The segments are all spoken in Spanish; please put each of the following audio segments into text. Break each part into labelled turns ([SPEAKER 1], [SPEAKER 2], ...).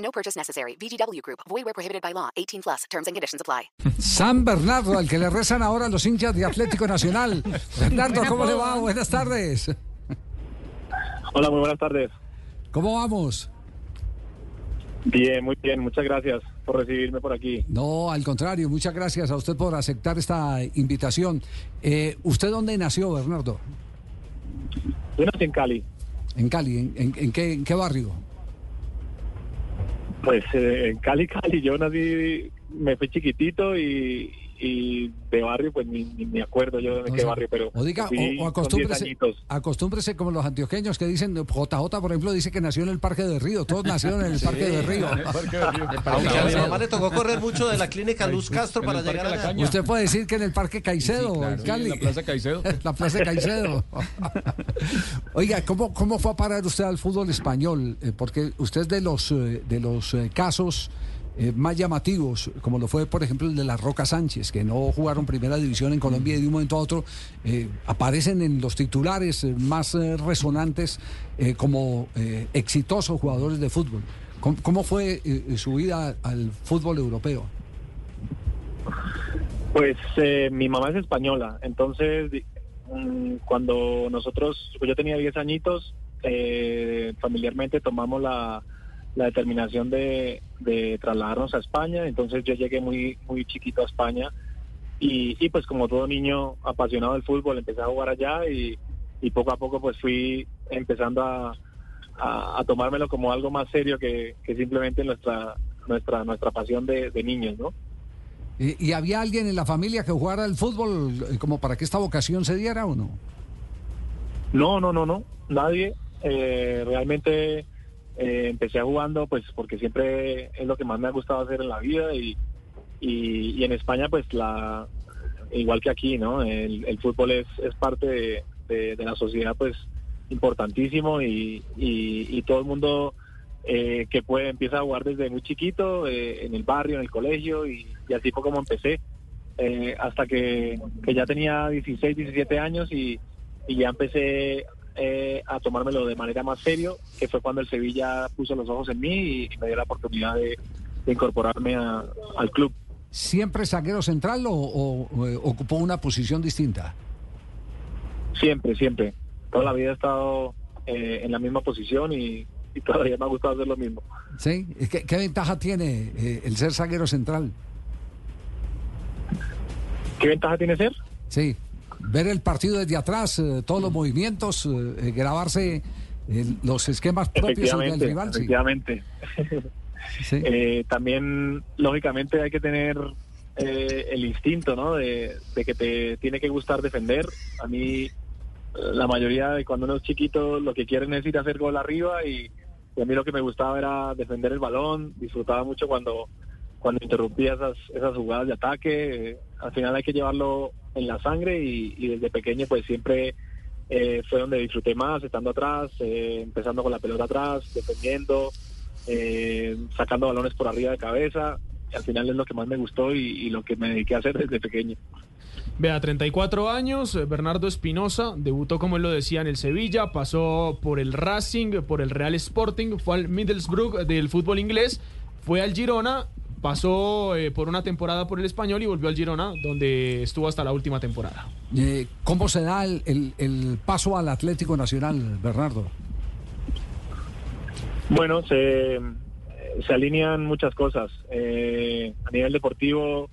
[SPEAKER 1] No purchase necessary. VGW Group. Void where prohibited by law. 18 plus. Terms and conditions apply.
[SPEAKER 2] San Bernardo, al que le rezan ahora los hinchas de Atlético Nacional. Bernardo, ¿cómo le va? Buenas tardes.
[SPEAKER 3] Hola, muy buenas tardes.
[SPEAKER 2] ¿Cómo vamos?
[SPEAKER 3] Bien, muy bien. Muchas gracias por recibirme por aquí.
[SPEAKER 2] No, al contrario, muchas gracias a usted por aceptar esta invitación. Eh, ¿Usted dónde nació, Bernardo?
[SPEAKER 3] Yo nací en Cali.
[SPEAKER 2] En Cali, ¿en, en- en qué, en qué barrio?
[SPEAKER 3] Pues eh, en Cali, Cali. Yo nací, me fui chiquitito y, y de barrio, pues ni, ni me acuerdo yo de qué
[SPEAKER 2] sea,
[SPEAKER 3] barrio, pero
[SPEAKER 2] o diga, o, o
[SPEAKER 3] con 10
[SPEAKER 2] acostúmbrese, acostúmbrese como los antioqueños que dicen, JJ, por ejemplo, dice que nació en el Parque de Río. Todos nacieron en el Parque de Río.
[SPEAKER 4] Aunque a mi mamá le tocó correr mucho de la clínica Luz Castro para llegar allá.
[SPEAKER 2] Usted puede decir que en el Parque Caicedo,
[SPEAKER 5] claro.
[SPEAKER 2] en Cali.
[SPEAKER 5] Sí, en la Plaza Caicedo.
[SPEAKER 2] la Plaza Caicedo. Oiga, ¿cómo, ¿cómo fue a parar usted al fútbol español? Eh, porque usted es de los, eh, de los eh, casos eh, más llamativos, como lo fue, por ejemplo, el de la Roca Sánchez, que no jugaron primera división en Colombia y de un momento a otro eh, aparecen en los titulares eh, más resonantes como exitosos jugadores de fútbol. ¿Cómo, cómo fue su vida al fútbol europeo?
[SPEAKER 3] Pues mi mamá es española, entonces mm, cuando nosotros, pues yo tenía 10 añitos, familiarmente tomamos la, la determinación de, de trasladarnos a España, entonces yo llegué muy, muy chiquito a España y, y pues como todo niño apasionado del fútbol empecé a jugar allá y, y poco a poco pues fui empezando a, a, a tomármelo como algo más serio que, que simplemente nuestra, nuestra, nuestra pasión de, de niños, ¿no?
[SPEAKER 2] ¿Y, y había alguien en la familia que jugara al fútbol eh, como para que esta vocación se diera o no?
[SPEAKER 3] No, no, no, no, nadie. Eh, realmente eh, empecé jugando pues porque siempre es lo que más me ha gustado hacer en la vida y, y, en España pues la igual que aquí, ¿no? El, fútbol es, parte de, la sociedad pues importantísimo y, y, todo el mundo eh, que puede empieza a jugar desde muy chiquito eh, en el barrio, en el colegio y, y así fue como empecé. Eh, hasta que, que ya tenía 16, 17 años y, y ya empecé eh, a tomármelo de manera más serio, que fue cuando el Sevilla puso los ojos en mí y, me dio la oportunidad de, de incorporarme a- al club.
[SPEAKER 2] ¿Siempre zaguero central o, o- o, eh, ocupó una posición distinta?
[SPEAKER 3] Siempre, siempre. Toda la vida he estado eh, en la misma posición y, y todavía me ha gustado hacer lo mismo.
[SPEAKER 2] ¿Sí? ¿Qué, qué ventaja tiene eh, el ser zaguero central?
[SPEAKER 3] ¿Qué ventaja tiene ser?
[SPEAKER 2] Sí, ver el partido desde atrás, eh, todos los movimientos, eh, eh, grabarse eh, los esquemas propios del rival.
[SPEAKER 3] efectivamente.
[SPEAKER 2] Sí.
[SPEAKER 3] Eh, también, lógicamente, hay que tener el instinto, ¿no? De, de que te tiene que gustar defender. A mí, la mayoría de cuando uno es chiquito, lo que quieren es ir a hacer gol arriba y, y a mí lo que me gustaba era defender el balón. Disfrutaba mucho cuando cuando interrumpía esas, esas jugadas de ataque. Al final hay que llevarlo en la sangre y, y desde pequeño pues siempre eh, fue donde disfruté más, estando atrás, eh, empezando con la pelota atrás, defendiendo, eh, sacando balones por arriba de cabeza. Y al final es lo que más me gustó y, y lo que me dediqué a hacer desde pequeño.
[SPEAKER 5] Vea, 34 años, eh, Bernardo Espinosa, debutó como él lo decía en el Sevilla, pasó por el Racing, por el Real Sporting, fue al Middlesbrough del fútbol inglés, fue al Girona, pasó eh, por una temporada por el Español y volvió al Girona, donde estuvo hasta la última temporada.
[SPEAKER 2] Eh, ¿Cómo se da el, el- el paso al Atlético Nacional, Bernardo?
[SPEAKER 3] Bueno, se, se alinean muchas cosas. Eh, a nivel deportivo,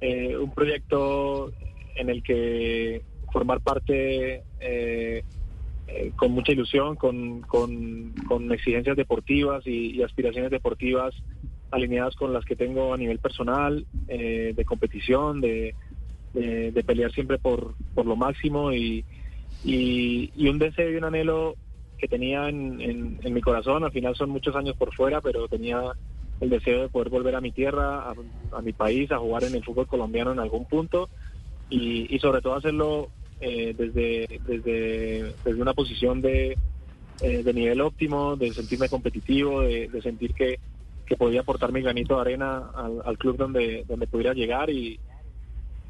[SPEAKER 3] eh, un proyecto en el que formar parte eh, eh, con mucha ilusión, con, con- con exigencias deportivas y, y aspiraciones deportivas alineadas con las que tengo a nivel personal, eh, de competición, de, de- pelear siempre por, por lo máximo y, y, un deseo y un anhelo que tenía en, en- mi corazón. Al final son muchos años por fuera, pero tenía el deseo de poder volver a mi tierra, a, a mi país, a jugar en el fútbol colombiano en algún punto y, y sobre todo hacerlo eh, desde, desde, desde una posición de, eh, de nivel óptimo, de sentirme competitivo, de, de sentir que, que podía aportar mi granito de arena al, club donde, donde pudiera llegar y,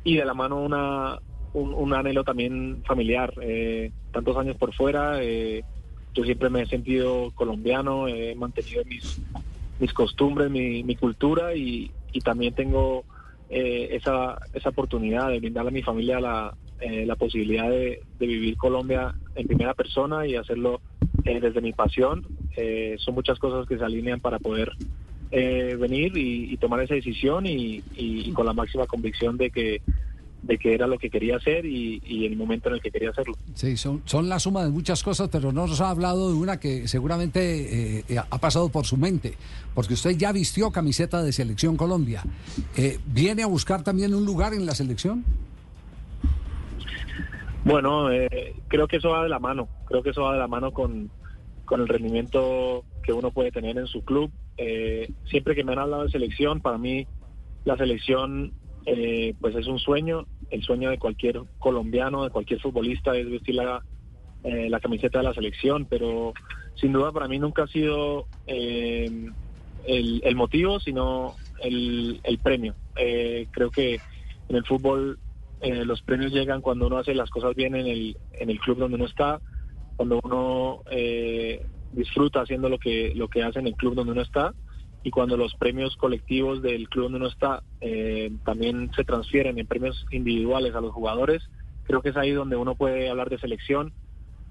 [SPEAKER 3] y de la mano una, un, un anhelo también familiar. Eh, tantos años por fuera, eh, yo siempre me he sentido colombiano, he mantenido mis, mis costumbres, mi, cultura y, y también tengo eh, esa, esa oportunidad de brindarle a mi familia la, eh, la posibilidad de, de vivir Colombia en primera persona y hacerlo eh, desde mi pasión. Son muchas cosas que se alinean para poder eh, venir y, y tomar esa decisión y, y- con la máxima convicción de que de que era lo que quería hacer y, y el momento en el que quería hacerlo.
[SPEAKER 2] Sí, son, son la suma de muchas cosas, pero no nos ha hablado de una que seguramente eh, eh, ha pasado por su mente, porque usted ya vistió camiseta de Selección Colombia. Eh, ¿Viene a buscar también un lugar en la selección?
[SPEAKER 3] Bueno, eh, creo que eso va de la mano, creo que eso va de la mano con, con el rendimiento que uno puede tener en su club. Eh, siempre que me han hablado de selección, para mí la selección eh, pues es un sueño, el sueño de cualquier colombiano, de cualquier futbolista es vestir la, eh, la camiseta de la selección, pero sin duda para mí nunca ha sido eh, el, el motivo, sino el, el premio. Eh, creo que en el fútbol los premios llegan cuando uno hace las cosas bien en el, en el club donde uno está, cuando uno eh, disfruta haciendo lo que, lo que hace en el club donde uno está y cuando los premios colectivos del club donde uno está eh, también se transfieren en premios individuales a los jugadores, creo que es ahí donde uno puede hablar de selección,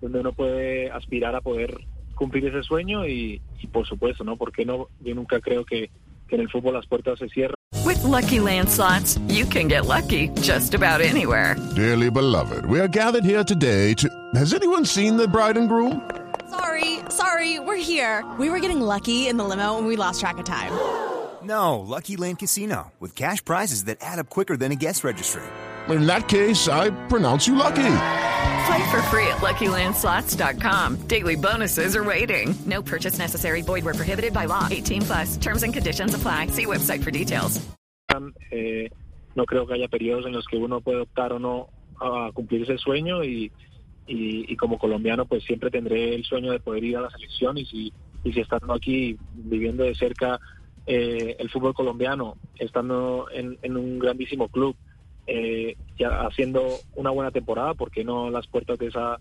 [SPEAKER 3] donde uno puede aspirar a poder cumplir ese sueño y, y por supuesto, ¿no? Porque no, yo nunca creo que, que en el fútbol las puertas se cierran.
[SPEAKER 6] With Lucky Land slots, you can get lucky just about anywhere.
[SPEAKER 7] Dearly beloved, we are gathered here today to. Has anyone seen the bride and groom?
[SPEAKER 8] Sorry, sorry, we're here. We were getting lucky in the limo and we lost track of time.
[SPEAKER 9] No, Lucky Land Casino, with cash prizes that add up quicker than a guest registry.
[SPEAKER 7] In that case, I pronounce you lucky.
[SPEAKER 6] Play for free at LuckyLandSlots.com. Daily bonuses are waiting. No purchase necessary. Void were prohibited by law. 18 plus. Terms and conditions apply. See website for details.
[SPEAKER 3] Eh, creo que haya periodos en los que uno puede optar o no a cumplir ese sueño y, y, y como colombiano pues siempre tendré el sueño de poder ir a la selección y si, y si estando aquí viviendo de cerca eh, el fútbol colombiano, estando en, en un grandísimo club, eh, ya haciendo una buena temporada, porque no las puertas de esa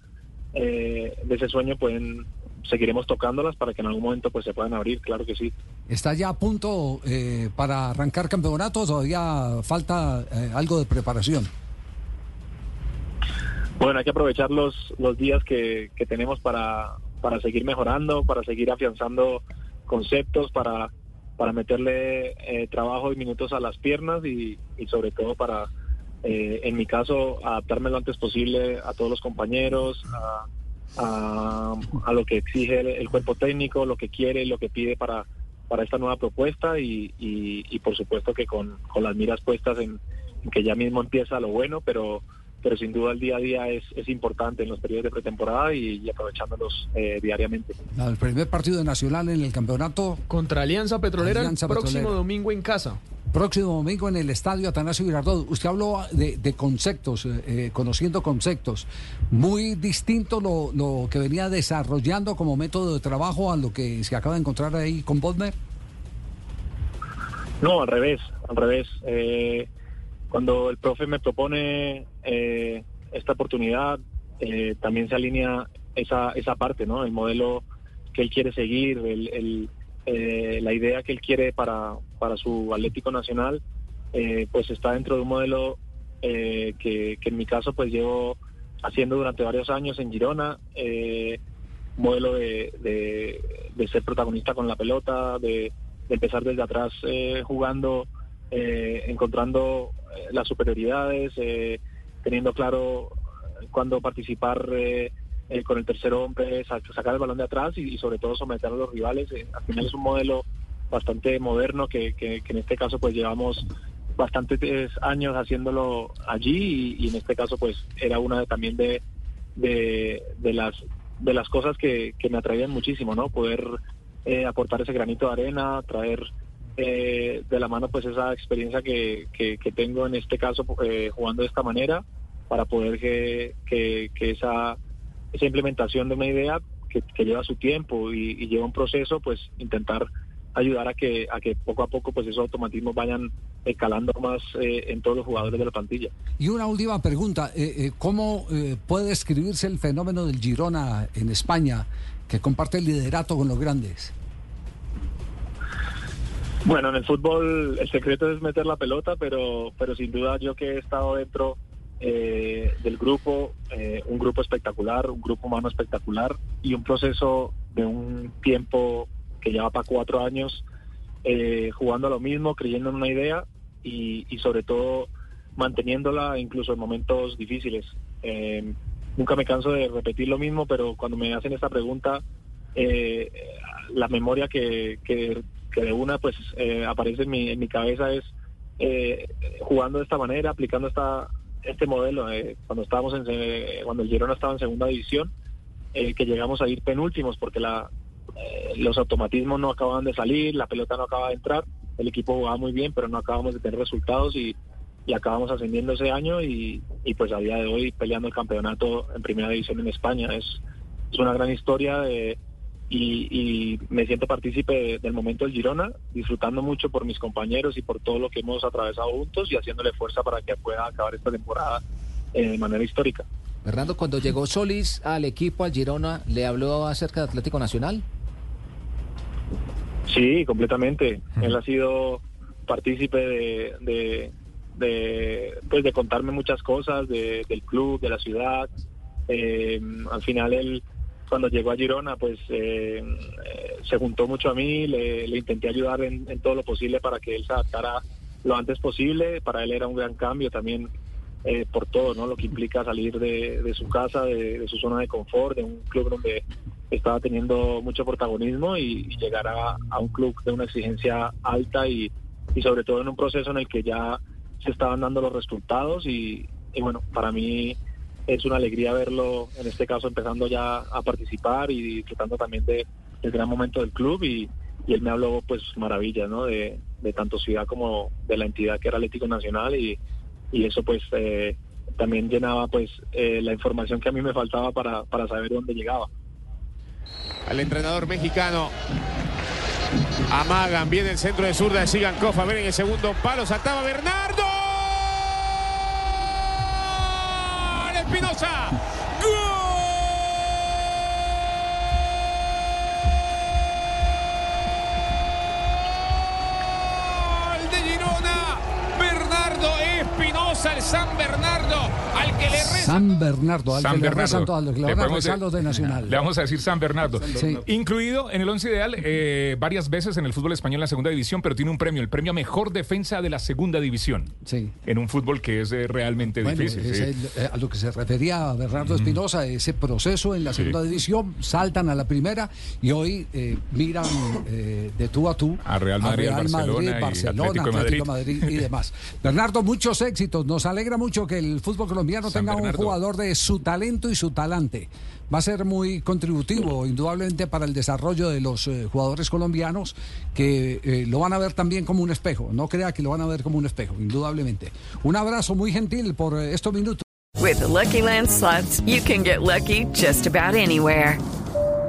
[SPEAKER 3] eh, de ese sueño pueden seguiremos tocándolas para que en algún momento pues se puedan abrir, claro que sí.
[SPEAKER 2] ¿Está ya a punto eh, para arrancar campeonato o todavía falta eh, algo de preparación?
[SPEAKER 3] Bueno, hay que aprovechar los, los días que, que tenemos para, para seguir mejorando, para seguir afianzando conceptos, para, para meterle eh, trabajo y minutos a las piernas y, y sobre todo para, eh, en mi caso, adaptarme lo antes posible a todos los compañeros, a, a, lo que exige el, cuerpo técnico, lo que quiere, lo que pide para, para esta nueva propuesta y, y, y por supuesto que con, con las miras puestas en que ya mismo empieza lo bueno, pero pero sin duda el día a día es, es importante en los periodos de pretemporada y, y aprovechándolos eh, diariamente.
[SPEAKER 2] El primer partido nacional en el campeonato
[SPEAKER 5] Contra Alianza Petrolera
[SPEAKER 2] Alianza
[SPEAKER 5] el próximo
[SPEAKER 2] Petrolera.
[SPEAKER 5] domingo en casa.
[SPEAKER 2] Próximo domingo en el estadio Atanasio Girardot. Usted habló de, de conceptos, eh, eh, conociendo conceptos. Muy distinto lo, lo que venía desarrollando como método de trabajo a lo que se acaba de encontrar ahí con Bodmer.
[SPEAKER 3] No, al revés, al revés. Eh, cuando el profe me propone eh, esta oportunidad, eh, también se alinea esa, esa parte, ¿no? El modelo que él quiere seguir, el, eh, la idea que él quiere para, para su Atlético Nacional, pues está dentro de un modelo que, que en mi caso pues llevo haciendo durante varios años en Girona, modelo de, de, ser protagonista con la pelota, de, empezar desde atrás jugando, encontrando las superioridades, teniendo claro cuándo participar eh, eh, con el tercer hombre, sa- sacar el balón de atrás y, sobre todo someter a los rivales. Eh, al final es un modelo bastante moderno que, que- que en este caso pues llevamos bastantes años haciéndolo allí y, en este caso pues era una de- también de, de, las de las cosas que, que me atraían muchísimo, ¿no? Poder eh, aportar ese granito de arena, traer eh, de la mano pues esa experiencia que, que, tengo en este caso eh, jugando de esta manera para poder que, que, esa, esa implementación de una idea que, lleva su tiempo y, y lleva un proceso, pues intentar ayudar a que a que poco a poco pues esos automatismos vayan escalando más eh, en todos los jugadores de la plantilla.
[SPEAKER 2] Y una última pregunta, eh, eh, ¿cómo eh, puede describirse el fenómeno del Girona en España, que comparte el liderato con los grandes?
[SPEAKER 3] Bueno, en el fútbol el secreto es meter la pelota, pero pero sin duda yo que he estado dentro eh, del grupo, eh, un grupo espectacular, un grupo humano espectacular y un proceso de un tiempo que lleva para cuatro años eh, jugando a lo mismo, creyendo en una idea y, y sobre todo manteniéndola incluso en momentos difíciles. Eh, nunca me canso de repetir lo mismo, pero cuando me hacen esta pregunta, la memoria que, que, de una pues eh, aparece en mi, en mi cabeza es eh, jugando de esta manera, aplicando esta este modelo. eh, cuando estábamos en, eh, cuando el Girona estaba en segunda división, eh, que llegamos a ir penúltimos porque la eh, los automatismos no acababan de salir, la pelota no acaba de entrar, el equipo jugaba muy bien, pero no acabamos de tener resultados y, y acabamos ascendiendo ese año y, y pues a día de hoy peleando el campeonato en primera división en España. Es, es una gran historia de, y, y me siento partícipe de- del momento del Girona, disfrutando mucho por mis compañeros y por todo lo que hemos atravesado juntos y haciéndole fuerza para que pueda acabar esta temporada eh, de manera histórica.
[SPEAKER 10] Fernando, cuando llegó Solís al equipo, al Girona, ¿le habló acerca de Atlético Nacional?
[SPEAKER 3] Sí, completamente. Él ha sido partícipe de, de, de, pues de contarme muchas cosas de- del club, de la ciudad. Eh, al final él, cuando llegó a Girona, pues eh, eh, se juntó mucho a mí, le, le intenté ayudar en, todo lo posible para que él se adaptara lo antes posible. Para él era un gran cambio también eh, por todo, ¿no? Lo que implica salir de, su casa, de, su zona de confort, de un club donde estaba teniendo mucho protagonismo y, llegar a, a un club de una exigencia alta y, y sobre todo en un proceso en el que ya se estaban dando los resultados y, y bueno, para mí es una alegría verlo en este caso empezando ya a participar y disfrutando también de, del gran momento del club y, él me habló pues maravillas ¿no? de, de tanto ciudad como de la entidad que era Atlético Nacional y, y eso pues eh, también llenaba pues eh, la información que a mí me faltaba para, para saber dónde llegaba.
[SPEAKER 11] al entrenador mexicano. Amagan, viene el centro de zurda de Sigankov. A ver en el segundo palo, saltaba Bernardo. ¡Gol! Espinosa. Espinosa, el San Bernardo, al que le reza.
[SPEAKER 2] San Bernardo, al
[SPEAKER 12] San
[SPEAKER 2] que le
[SPEAKER 12] Bernardo.
[SPEAKER 2] rezan todos, que le
[SPEAKER 12] Le
[SPEAKER 2] van a rezar
[SPEAKER 12] de-
[SPEAKER 2] los de Nacional.
[SPEAKER 12] Le vamos a decir San Bernardo.
[SPEAKER 2] Sí.
[SPEAKER 12] Incluido en el once ideal eh, varias veces en el fútbol español en la segunda división, pero tiene un premio, el premio a mejor defensa de la segunda división.
[SPEAKER 2] Sí.
[SPEAKER 12] En un fútbol que es eh, realmente
[SPEAKER 2] Bueno,
[SPEAKER 12] difícil.
[SPEAKER 2] es
[SPEAKER 12] sí.
[SPEAKER 2] el- eh, a lo que se refería Bernardo Espinosa, ese proceso en la segunda división, saltan a la primera y hoy eh, miran eh, de tú a tú
[SPEAKER 12] A Real Madrid, Barcelona y
[SPEAKER 2] Barcelona,
[SPEAKER 12] Atlético de
[SPEAKER 2] Atlético Madrid y demás. Bernardo, muchos éxitos. Nos alegra mucho que el fútbol colombiano
[SPEAKER 12] San
[SPEAKER 2] tenga
[SPEAKER 12] Bernardo.
[SPEAKER 2] un jugador de su talento y su talante. Va a ser muy contributivo, indudablemente, para el desarrollo de los eh, jugadores colombianos que eh, lo van a ver también como un espejo. No crea que lo van a ver como un espejo, indudablemente. Un abrazo muy gentil por eh, estos minutos.
[SPEAKER 6] With the Lucky Land slots, you can get lucky just about anywhere.